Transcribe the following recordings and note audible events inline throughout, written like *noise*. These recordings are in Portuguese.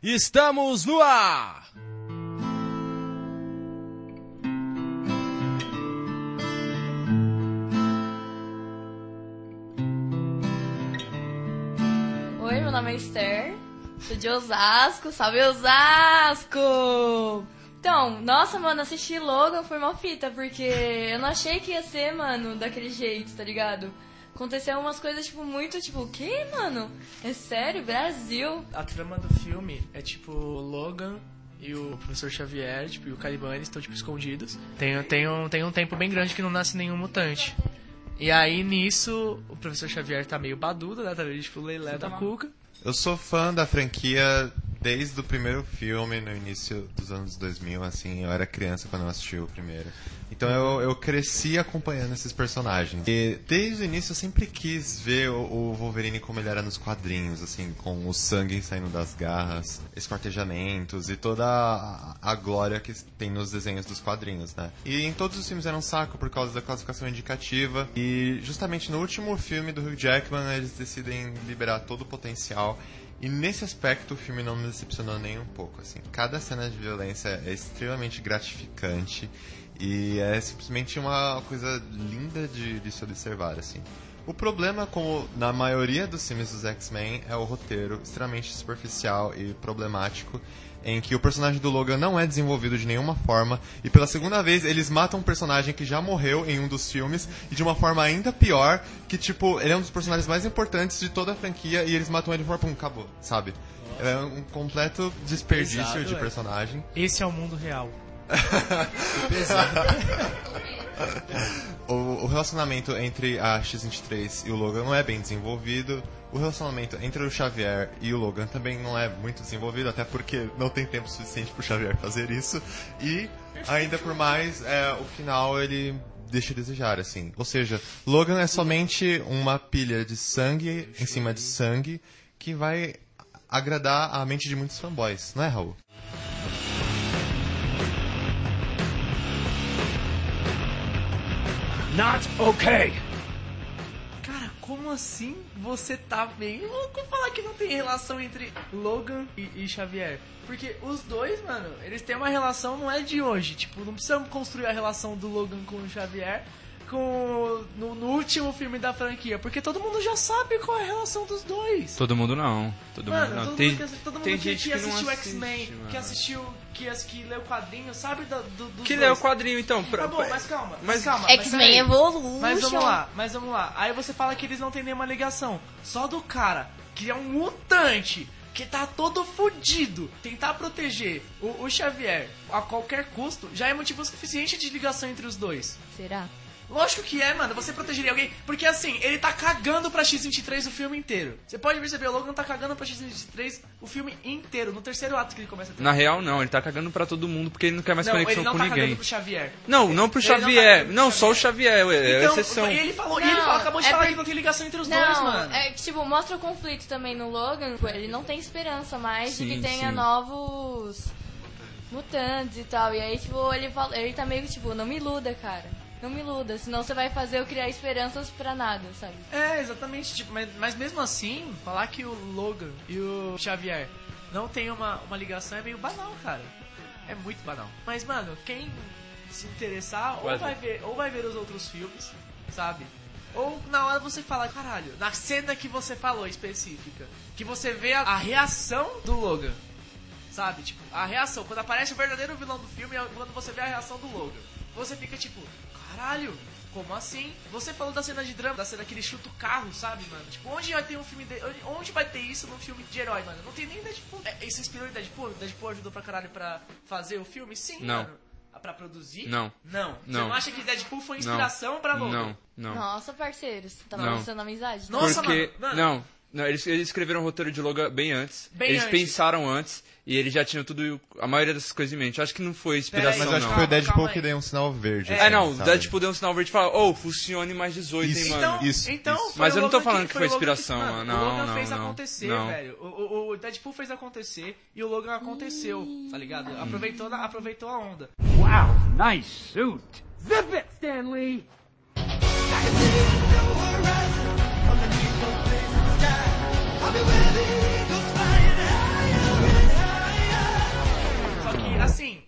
Estamos no ar! Oi, meu nome é Esther, sou de Osasco, salve Osasco! Então, nossa, mano, assistir Logan foi uma fita, porque eu não achei que ia ser, mano, daquele jeito, tá ligado? Aconteceu umas coisas, tipo, muito, tipo, o quê, mano? É sério? Brasil? A trama do filme é tipo o Logan e o professor Xavier, tipo, e o Caliban, eles estão tipo escondidos. Tem, tem, um, tem um tempo bem grande que não nasce nenhum mutante. E aí nisso, o professor Xavier tá meio badudo, né? Tá meio tipo lelé da cuca. Eu sou fã da franquia desde o primeiro filme, no início dos anos 2000, assim, eu era criança quando eu assisti o primeiro. Então eu, eu cresci acompanhando esses personagens. E desde o início eu sempre quis ver o, o Wolverine como ele era nos quadrinhos, assim, com o sangue saindo das garras, esquartejamentos e toda a, a glória que tem nos desenhos dos quadrinhos, né? E em todos os filmes era um saco por causa da classificação indicativa. E justamente no último filme do Hugh Jackman eles decidem liberar todo o potencial e nesse aspecto o filme não me decepcionou nem um pouco. Assim. Cada cena de violência é extremamente gratificante e é simplesmente uma coisa linda de, de se observar. Assim. O problema, como na maioria dos filmes dos X-Men, é o roteiro extremamente superficial e problemático em que o personagem do Logan não é desenvolvido de nenhuma forma e pela segunda vez eles matam um personagem que já morreu em um dos filmes e de uma forma ainda pior, que tipo, ele é um dos personagens mais importantes de toda a franquia e eles matam ele de forma pum, acabou, sabe? É um completo desperdício Pesado, de é. personagem. Esse é o mundo real. *laughs* *laughs* *laughs* O, o relacionamento entre a X-23 e o Logan não é bem desenvolvido. O relacionamento entre o Xavier e o Logan também não é muito desenvolvido, até porque não tem tempo suficiente pro Xavier fazer isso. E, ainda por mais, é, o final ele deixa a desejar, assim. Ou seja, Logan é somente uma pilha de sangue em cima de sangue que vai agradar a mente de muitos fanboys, não é, Raul? Not okay! Cara, como assim você tá bem louco falar que não tem relação entre Logan e, e Xavier? Porque os dois, mano, eles têm uma relação, não é de hoje. Tipo, não precisamos construir a relação do Logan com o Xavier com no, no último filme da franquia. Porque todo mundo já sabe qual é a relação dos dois. Todo mundo não. Todo Mano, mundo não. todo tem, mundo, que, todo mundo tem que, gente que que assistiu X-Men, que assistiu, que, as- que leu quadrinho, sabe da, do, dos Que dois. lê o quadrinho então. Pra, Tá bom, mas calma, mas, mas- calma. mas X-Men. Evolution. Mas vamos lá, mas vamos lá. Aí você fala que eles não têm nenhuma ligação. Só do cara que é um mutante, que tá todo fudido, tentar proteger o, o Xavier a qualquer custo, já é motivo suficiente de ligação entre os dois. Será? Lógico que é, mano. Você protegeria alguém. Porque assim, ele tá cagando pra X-23 o filme inteiro. Você pode perceber, o Logan tá cagando pra X-23 o filme inteiro. No terceiro ato que ele começa a ter. Na real, não. Ele tá cagando pra todo mundo porque ele não quer mais não, ele conexão não com tá ninguém. cagando pro Xavier. Não, não pro Ele não tá Xavier. cagando pro Não, só o Xavier. Xavier. É Então, exceção. ele falou, e Não, ele falou, acabou de é falar por- que não tem ligação entre os não, dois, mano. é que, tipo, mostra o conflito também no Logan. Ele não tem esperança mais de Sim, que tenha sim. novos mutantes e tal. E aí, tipo, ele, fala, ele tá meio que, tipo, não me iluda, cara. Não me iluda, senão você vai fazer eu criar esperanças pra nada, sabe? É, exatamente. Tipo, mas, mas mesmo assim, falar que o Logan e o Xavier não tem uma, uma ligação é meio banal, cara. É muito banal. Mas, mano, quem se interessar, ou vai, ver, ou vai ver os outros filmes, sabe? Ou na hora você fala, caralho, na cena que você falou específica, que você vê a, a reação do Logan. Sabe? Tipo, a reação. Quando aparece o verdadeiro vilão do filme, é quando você vê a reação do Logan. Você fica tipo, caralho, como assim? Você falou da cena de drama, da cena que ele chuta o carro, sabe, mano? Tipo, onde vai ter um filme de... onde- vai ter isso num filme de herói, mano? Não tem nem Deadpool. É, isso inspirou em Deadpool? Deadpool ajudou pra caralho pra fazer o filme? Sim, Não. mano. Ah, Pra produzir? Não. Não. Você Não. não acha que Deadpool foi Não. inspiração pra Logan? Não, não. Nossa, parceiros, tá Não. amizade? Nossa, Porque. mano, mano. Não. Não, eles, eles escreveram o roteiro de Logan bem antes. Bem eles antes. pensaram antes e eles já tinham tudo. A maioria dessas coisas em mente. Eu acho que não foi inspiração, Mas eu acho não. que foi o Deadpool que deu um sinal verde. É, assim, não, o? Deadpool deu um sinal verde e falou, ô, funcione mais 18, hein, Isso. mano. Então, Isso, então isso. foi Mas eu não tô falando que foi o Logan inspiração, mano. mano. o Não, Logan não, fez não. acontecer, Não. velho. O, o, Deadpool fez acontecer e o Logan aconteceu, tá ligado? Aproveitou, na- aproveitou a onda. Wow, nice suit. Zip it, Stanley! Só que, assim,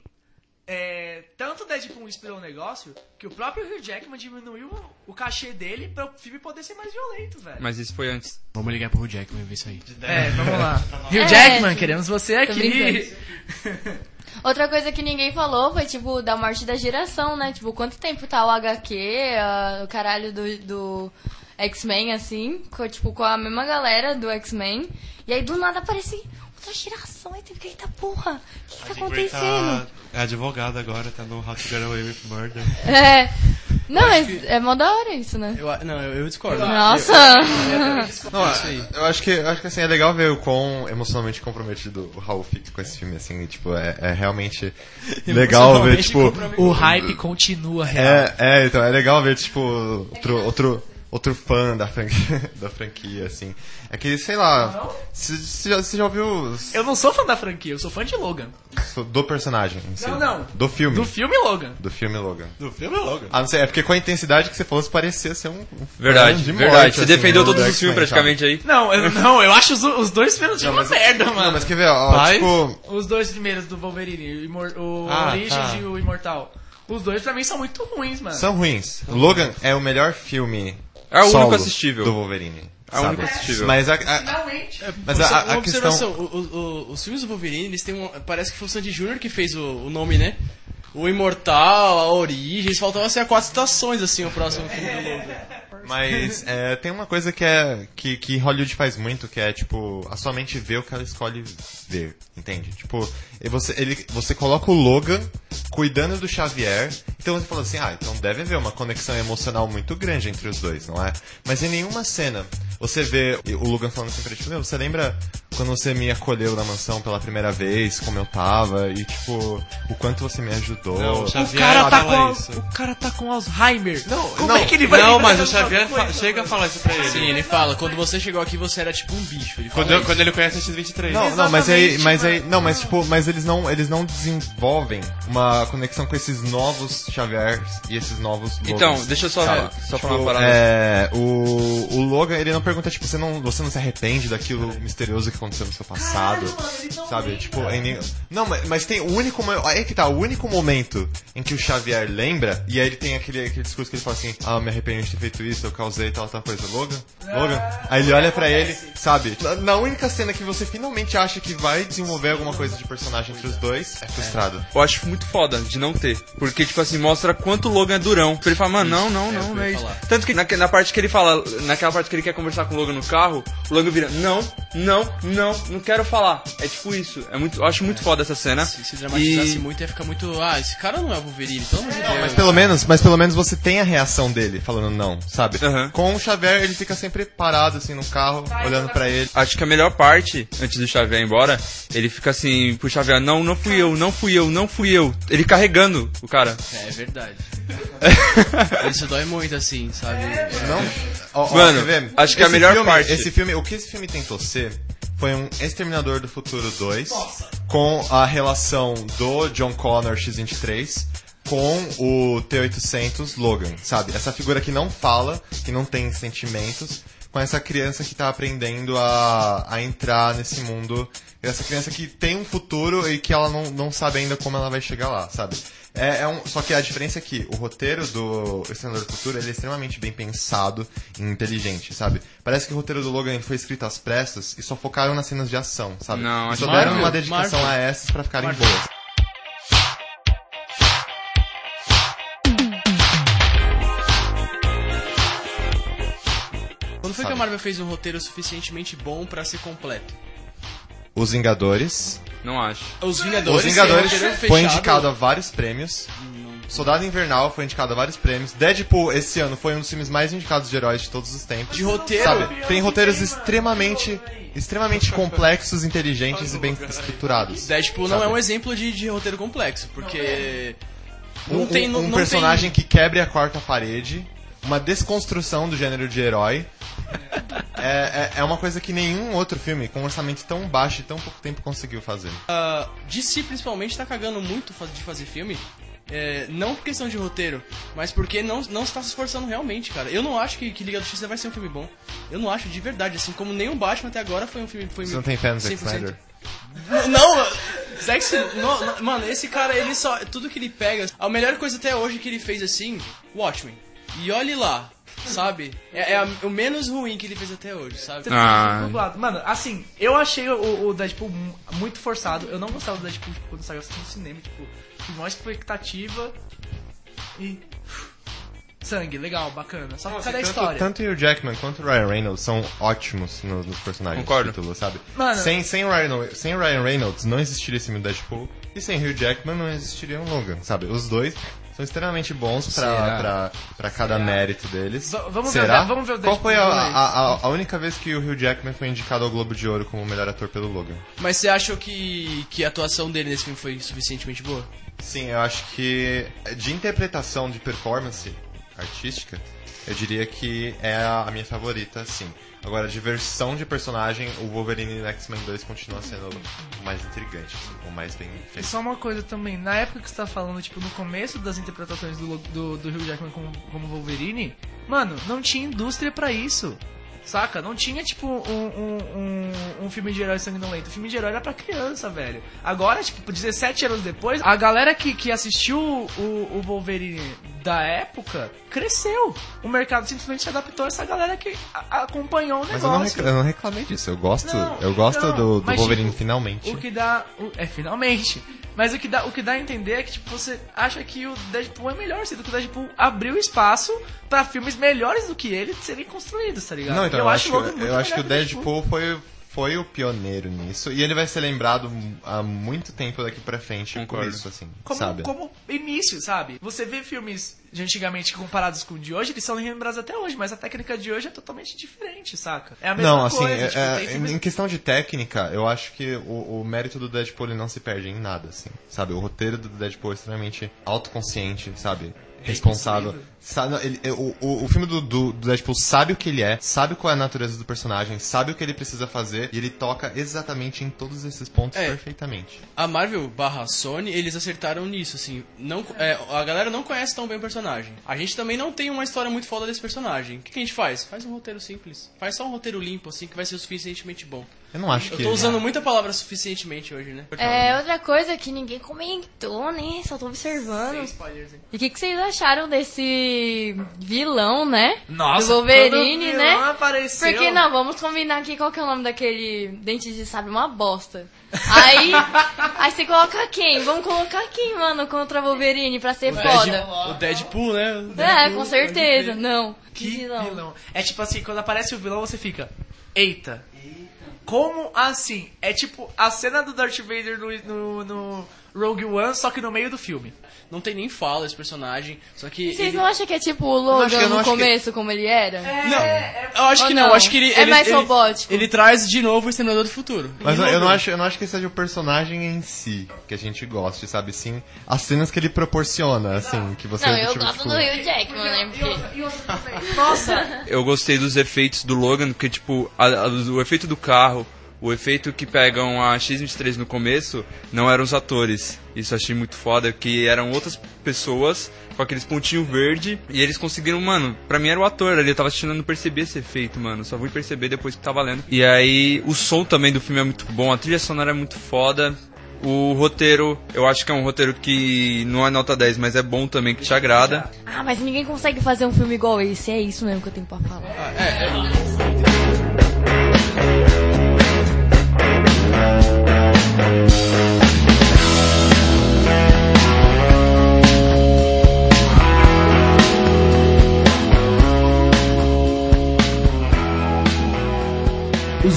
é, tanto Deadpool inspirou o negócio que o próprio Hugh Jackman diminuiu o cachê dele para o filme poder ser mais violento, velho. Mas isso foi antes. Vamos ligar pro Hugh Jackman e ver isso aí. É, vamos lá. *laughs* Hugh é. Jackman, é, queremos você aqui. *laughs* Outra coisa que ninguém falou foi, tipo, da morte da geração, né? Tipo, quanto tempo tá o HQ, uh, ah, o caralho do, do X-Men, assim, com, tipo, com a mesma galera do X-Men. E aí, do nada, aparece outra geração. Aí tu fica, eita porra, o que, que tá acontecendo? É advogada agora, tá no How to Get Away with Murder. É. Não, mas é mó da hora isso, né? Eu, não, eu, eu discordo. Nossa! Não, eu acho que eu acho que assim é legal ver o quão emocionalmente comprometido o Raul fica com esse filme assim, e, tipo, é, é realmente legal ver tipo O hype continua real. é, é, então é legal ver tipo outro outro outro fã da franquia, *laughs* da franquia assim. É que sei lá, você já, já ouviu os- Eu não sou fã da franquia, eu sou fã de Logan. do personagem em si? Não, não. Do filme. Do filme Logan. Do filme Logan. Do filme é logo. Ah, não sei, é porque com a intensidade que você falou, você parecia ser um, Verdade, de verdade. morte, Você assim, defendeu do todos os filmes praticamente aí. Não, eu, *laughs* não, eu acho os, os dois primeiros filmes uma merda, mano. Não, mas quer ver, ó, Mas- tipo, Os dois primeiros do Wolverine, o, Imor- o Ah, Origins tá. e o Imortal. Os dois pra mim são muito ruins, mano. são ruins. Logan é o melhor filme É o único assistível. do Wolverine. É o único assistível. Mas a, a- Finalmente. mas Uma a, a questão... o- o- os filmes do Wolverine, eles têm um, parece que foi o Sandy Jr. que fez o, o nome, né? O Imortal, a Origem, faltavam ser quatro estações, assim, o próximo filme do Logan. Mas é, tem uma coisa que é que, que Hollywood faz muito, que é tipo, a sua mente vê o que ela escolhe ver, entende? Tipo, você, ele, você coloca o Logan cuidando do Xavier, então você fala assim, ah, então deve haver uma conexão emocional muito grande entre os dois, não é? Mas em nenhuma cena você vê o Logan falando assim pra ti, meu, você lembra quando você me acolheu na mansão pela primeira vez, como eu tava, e tipo, o quanto você me ajudou. Não, o O Xavier cara, tá fala com, isso. o cara tá com Alzheimer. Não, Como não, é que ele vai Não, mas o Xavier coisa, chega a falar isso pra ele. Sim, ele fala, quando você chegou aqui você era tipo um bicho. Ele Quando, eu- quando ele conhece a X-23. Não, não, mas aí, mas aí, não, mas tipo, mas eles não, eles não desenvolvem uma conexão com esses novos Xavier e esses novos Logans. Então, deixa eu só, Sabe? só Tipo, falar uma parada. É, o, o Logan, ele não pergunta, tipo, você não, você não se arrepende daquilo misterioso que aconteceu no seu passado, sabe? Tipo, em nenhum- não, mas, mas tem o único, aí que tá, o único momento em que o Xavier lembra, e aí ele tem aquele, aquele discurso que ele fala assim, ah, me arrependi de ter feito isso, eu causei tal, tal coisa. Logan? Logan? Aí ele olha pra ele, sabe? Na, na única cena que você finalmente acha que vai desenvolver alguma coisa de personagem entre os dois, é frustrado. Eu acho muito foda de não ter. Porque, tipo assim, mostra quanto o Logan é durão. Ele fala, mano, não, não, não, não é isso. Tanto que na, na parte que ele fala, naquela parte que ele quer conversar com o Logan no carro, o Logan vira, não, não, não, não quero falar. É tipo isso. É muito, eu acho muito foda essa cena. Se, se dramatizasse E- muito ia ficar muito. Ah, esse cara não é o Wolverine, pelo amor de Deus. Mas pelo menos, mas pelo menos você tem a reação dele falando não, sabe? Aham. Com o Xavier, ele fica sempre parado assim no carro, olhando pra ele. Acho que a melhor parte, antes do Xavier ir embora, ele fica assim pro Xavier, não, não fui eu, não fui eu, não fui eu. Ele carregando o cara. É, é verdade. *laughs* Isso dói muito, assim, sabe? Não? Ó, ó, Mano, quer ver? acho que é a melhor filme- parte. Esse filme, o que esse filme tentou ser foi um Exterminador do Futuro 2 com a relação do John Connor X-23 com o T-800 Logan, sabe? Essa figura que não fala, que não tem sentimentos, com essa criança que tá aprendendo a, a entrar nesse mundo. Essa criança que tem um futuro e que ela não, não sabe ainda como ela vai chegar lá, sabe? É, é um, só que a diferença é que o roteiro do Exterminador do Futuro ele é extremamente bem pensado e inteligente, sabe? Parece que o roteiro do Logan foi escrito às pressas e só focaram nas cenas de ação, sabe? Não, e só deram Marvel, uma dedicação Marvel. a essas pra ficarem boas. Quando foi que Sabe. a Marvel fez um roteiro suficientemente bom pra ser completo? Os Vingadores. Não acho. Os Vingadores. Os Vingadores é um foi indicado a vários prêmios. Soldado Invernal foi indicado a vários prêmios. Deadpool, esse ano, foi um dos filmes mais indicados de heróis de todos os tempos. De roteiro. Sabe? Tem roteiros extremamente, extremamente complexos, inteligentes e bem estruturados. Deadpool não Sabe? é um exemplo de, de roteiro complexo, porque. Não um, tem. Não, um não personagem tem... que quebre a quarta parede, uma desconstrução do gênero de herói. *laughs* É, é, é uma coisa que nenhum outro filme com um orçamento tão baixo e tão pouco tempo conseguiu fazer. Ah, DC principalmente tá cagando muito de fazer filme. É, não por questão de roteiro, mas porque não, não está se esforçando realmente, cara. Eu não acho que, que Liga da Justiça vai ser um filme bom. Eu não acho de verdade, assim como nenhum Batman até agora foi um filme. Foi Você não tem fé no Zack 100%. Snyder? Não, Sexy. no- no- mano, esse cara, ele só. Tudo que ele pega. A melhor coisa até hoje que ele fez assim, Watchmen. E olhe lá, sabe? É, é a- o menos ruim que ele fez até hoje, sabe? Ah. Dublado. Mano, assim, eu achei o, o Deadpool mu- muito forçado. Eu não gostava do Deadpool tipo, quando saiu assim no cinema. Tipo, tive maior expectativa. E. Sangue, legal, bacana. Só que cadê a história? tanto o Hugh Jackman quanto o Ryan Reynolds são ótimos no- nos personagens Concordo. do título, sabe? Mano- sem, sem, Ryan, sem Ryan Reynolds não existiria esse filme Deadpool e sem Hugh Jackman não existiria um Logan, sabe? Os dois são extremamente bons Será? pra cada mérito deles. V- vamos ver Será? de- vamos ver o Qual foi a, a, a- única vez que o Hugh Jackman foi indicado ao Globo de Ouro como melhor ator pelo Logan? Mas você achou que, que a atuação dele nesse filme foi suficientemente boa? Sim, eu acho que de interpretação de performance artística, eu diria que é a minha favorita, sim. Agora, de versão de personagem, o Wolverine no X-Men 2 continua sendo o mais intrigante, assim, o mais bem feito. só uma coisa também, na época que você tá falando, tipo, no começo das interpretações do, do, do Hugh Jackman como, como Wolverine, mano, não tinha indústria pra isso. Saca? Não tinha, tipo, um, um, um, um filme de herói sanguinolento. O filme de herói era pra criança, velho. Agora, tipo, 17 anos depois, a galera que, que assistiu o, o Wolverine da época cresceu. O mercado simplesmente se adaptou a essa galera que acompanhou o Mas eu não, negócio. recla- eu não reclamei disso, eu gosto, Não, eu gosto não, do, do Wolverine tipo, finalmente. O que dá. é, finalmente. Mas o que, dá, o que dá a entender é que tipo, você acha que o Deadpool é melhor, sendo que o Deadpool abriu espaço pra filmes melhores do que ele serem construídos, tá ligado? Não, então E eu, acho, o Logan que, eu acho que o melhor Deadpool foi, foi o pioneiro nisso, e ele vai ser lembrado há muito tempo daqui pra frente por Concordo. isso, assim, Como, sabe? como início, sabe? Você vê filmes de antigamente comparados com o de hoje, eles são lembrados até hoje, mas a técnica de hoje é totalmente diferente, saca? É a mesma Não, assim, coisa. é- tipo, é, filmes- em questão de técnica, eu acho que o, o mérito do Deadpool não se perde em nada, assim, sabe? O roteiro do Deadpool é extremamente autoconsciente, sabe? Responsável. Sabe, ele- o, o, o filme do, do, do Deadpool sabe o que ele é, sabe qual é a natureza do personagem, sabe o que ele precisa fazer, e ele toca exatamente em todos esses pontos É. perfeitamente. A Marvel barra Sony, eles acertaram nisso, assim. Não, é, a galera não conhece tão bem o personagem. A gente também não tem uma história muito foda desse personagem. O que, que a gente faz? Faz um roteiro simples. Faz só um roteiro limpo, assim, que vai ser o suficientemente bom. Eu não acho Eu que. tô usando muita palavra suficientemente hoje, né? É, outra coisa que ninguém comentou, né? Só tô observando. Spoilers? E o que, que vocês acharam desse vilão, né? Nossa, Do Wolverine, né? apareceu- Porque não, vamos combinar aqui qual que é o nome daquele dente de sabe uma bosta. Aí, aí você coloca quem? Vamos colocar quem, mano, contra Wolverine pra ser foda? O Deadpool, né? O É, Deadpool, com certeza. Não. Que vilão. vilão. É tipo assim, quando aparece o vilão, você fica. Eita. Como assim? É tipo a cena do Darth Vader no, no, no Rogue One, só que no meio do filme. Não tem nem fala esse personagem, só que... Vocês ele- não acham que é tipo o Logan no acho que- começo, como ele era? Não, eu acho Ou que não, não? acho que ele... É ele- mais ele- robótico. Ele traz de novo o Exterminador do Futuro. Mas eu, eu não acho, eu não acho que seja o personagem em si que a gente goste, sabe? Sim, as cenas que ele proporciona, assim, que você Não, eu tipo, gosto tipo, do Hugh Jackman, né? Porque... Nossa! Eu gostei dos efeitos do Logan, porque, tipo, a- a- o efeito do carro, o efeito que pegam a X-23 no começo, não eram os atores. Isso eu achei muito foda, que eram outras pessoas com aqueles pontinhos verde e eles conseguiram, mano, pra mim era o ator ali, eu tava assistindo e não percebi esse efeito, mano, só fui perceber depois que tava lendo. E aí, o som também do filme é muito bom, a trilha sonora é muito foda. O roteiro, eu acho que é um roteiro que não é nota 10, mas é bom também, que te agrada. Ah, mas ninguém consegue fazer um filme igual esse. É isso mesmo que eu tenho pra falar. Os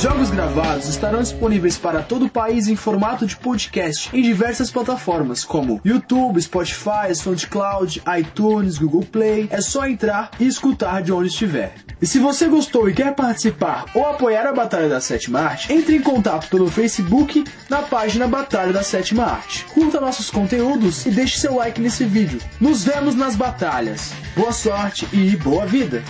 jogos gravados estarão disponíveis para todo o país em formato de podcast em diversas plataformas como YouTube, Spotify, SoundCloud, iTunes, Google Play. É só entrar e escutar de onde estiver. E se você gostou e quer participar ou apoiar a Batalha da Sétima Arte, entre em contato pelo Facebook na página Batalha da Sétima Arte. Curta nossos conteúdos e deixe seu like nesse vídeo. Nos vemos nas batalhas. Boa sorte e boa vida!